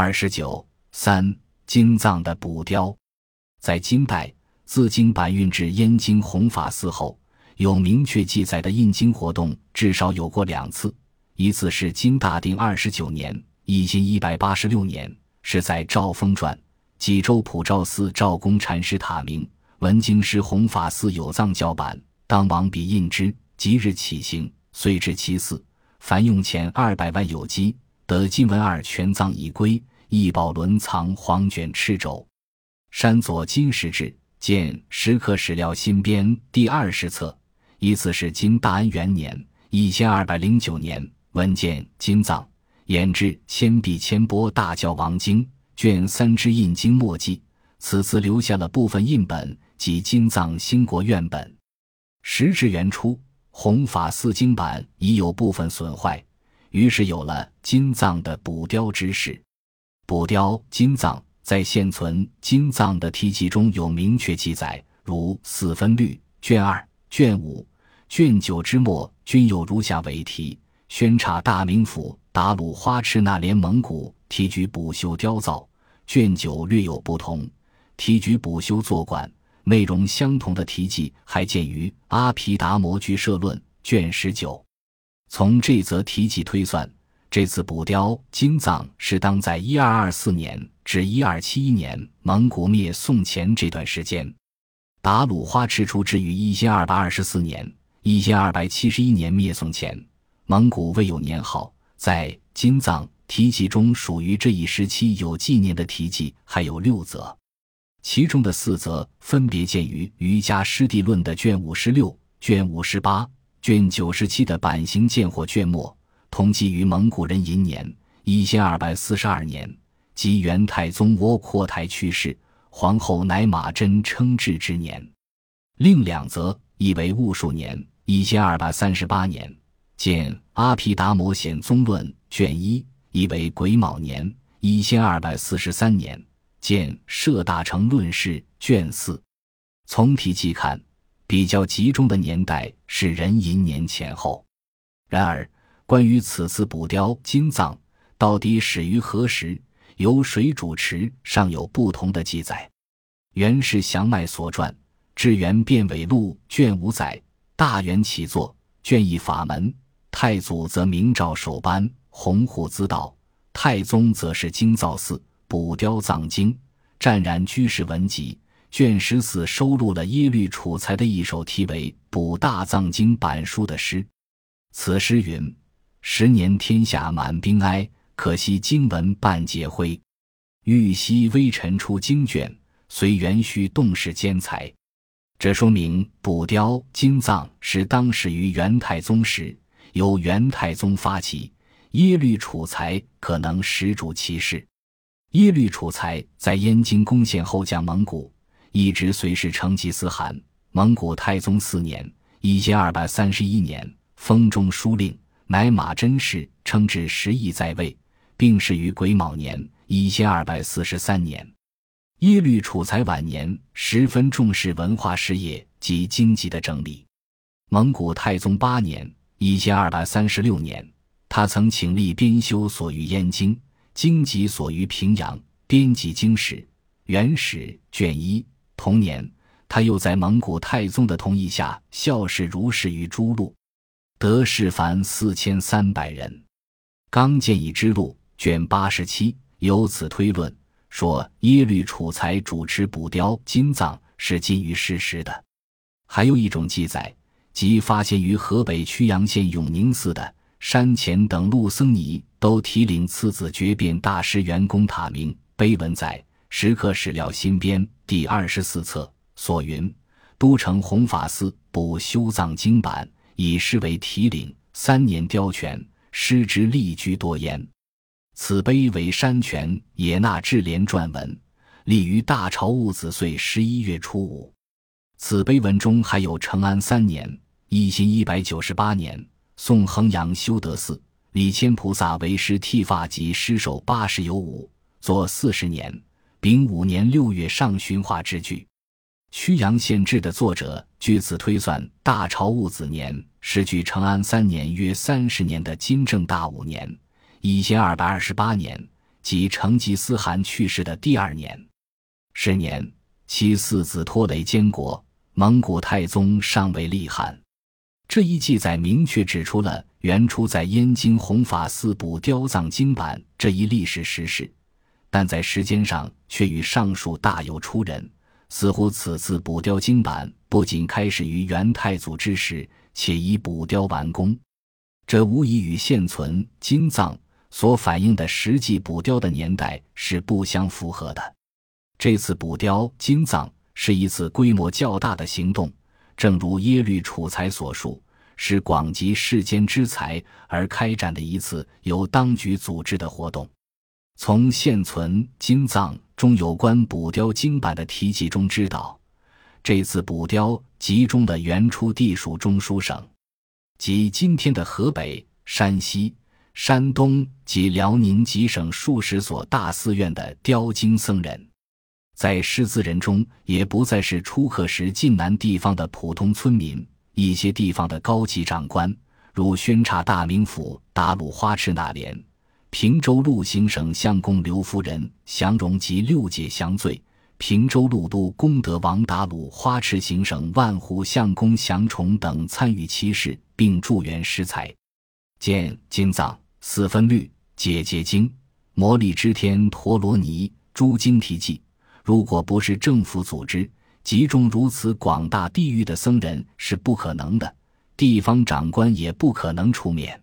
二十九三金藏的补雕，在金代自经版运至燕京弘法寺后，有明确记载的印经活动至少有过两次。一次是金大定二十九年（一千一百八十六年），是在赵封传济州普照寺赵公禅师塔名文经师弘法寺有藏教版，当王笔印之，即日起行，遂至其寺，凡用钱二百万有机。得金文二全藏已归，一宝轮藏黄卷赤轴，山左金石志见《石刻史料新编》第二十册。依次是金大安元年（一千二百零九年）文件金藏演制《千壁千波大教王经》卷三之印经墨迹，此次留下了部分印本及金藏兴国院本。时至元初，弘法寺经版已有部分损坏。于是有了金藏的补雕之事。补雕金藏在现存金藏的题记中有明确记载，如《四分律》卷二、卷五、卷九之末均有如下为题：宣察大名府达鲁花赤那连蒙古提举补修雕造。卷九略有不同，提举补修作馆。内容相同的题记还见于《阿毗达摩居舍论》卷十九。从这则题记推算，这次补雕金藏是当在一二二四年至一二七一年蒙古灭宋前这段时间。达鲁花赤出至于一千二百二十四年、一千二百七十一年灭宋前，蒙古未有年号。在金藏题记中，属于这一时期有纪念的题记还有六则，其中的四则分别见于《瑜伽师地论》的卷五十六、卷五十八。卷九十七的版型见或卷末，同记于蒙古人寅年一千二百四十二年，即元太宗窝阔台去世，皇后乃马真称制之年。另两则亦为戊戌年一千二百三十八年，见《阿毗达摩显宗论》卷一；亦为癸卯年一千二百四十三年，见《摄大成论释》卷四。从题记看。比较集中的年代是壬寅年前后，然而关于此次补雕金藏到底始于何时，由谁主持，尚有不同的记载。元氏祥迈所传《至元变伪录》卷五载，大元起作卷一法门，太祖则明诏首颁，洪护资道；太宗则是京造寺补雕藏经，湛然居士文集。卷十四收录了耶律楚材的一首题为《补大藏经版书》的诗。此诗云：“十年天下满兵哀，可惜经文半截灰。玉溪微尘出经卷，随元虚动世兼才。”这说明补雕金藏是当时于元太宗时，由元太宗发起，耶律楚材可能始主其事。耶律楚材在燕京攻陷后降蒙古。一直随侍成吉思汗。蒙古太宗四年（一千二百三十一年），封中书令，乃马真氏，称至十亿在位，病逝于癸卯年（一千二百四十三年）。耶律楚材晚年十分重视文化事业及经济的整理。蒙古太宗八年（一千二百三十六年），他曾请立编修所于燕京，经籍所于平阳，编辑经史、元史卷一。同年，他又在蒙古太宗的同意下校事如是于诸路，得士凡四千三百人。《刚建议之路》卷八十七由此推论说，耶律楚材主持补雕金藏是基于事实的。还有一种记载，即发现于河北曲阳县永宁寺的山前等路僧尼都提领次子绝变大师元功塔名碑文载。《石刻史料新编》第二十四册所云：“都城弘法寺补修藏经版，以师为题领，三年雕全，师之力居多焉。此碑为山泉野纳智联撰文，立于大朝戊子岁十一月初五。此碑文中还有成安三年（一千一百九十八年），宋衡阳修德寺李谦菩萨为师剃发及师首八十有五，作四十年。”丙午年六月上旬画之句，曲阳县志的作者据此推算，大朝戊子年是距成安三年约三十年的金正大五年（一千二百二十八年），即成吉思汗去世的第二年。十年，其四子拖雷监国，蒙古太宗尚未立汗。这一记载明确指出了原初在燕京弘法寺补雕藏经版这一历史实事，但在时间上却与上述大有出入。似乎此次补雕经版不仅开始于元太祖之时，且已补雕完工，这无疑与现存金藏所反映的实际补雕的年代是不相符合的。这次补雕金藏是一次规模较大的行动。正如耶律楚材所述，是广集世间之才而开展的一次由当局组织的活动。从现存金藏中有关补雕经版的题记中知道，这次补雕集中的原出地属中书省，即今天的河北、山西、山东及辽宁几省数十所大寺院的雕经僧人。在识字人中，也不再是初刻时晋南地方的普通村民，一些地方的高级长官，如宣察大名府达鲁花赤那连、平州路行省相公刘夫人降荣及六姐降罪，平州路都功德王达鲁花池行省万户相公降崇等参与其事，并助援施财。见金藏四分律解结经摩利支天陀罗尼诸经题记。如果不是政府组织集中如此广大地域的僧人是不可能的，地方长官也不可能出面。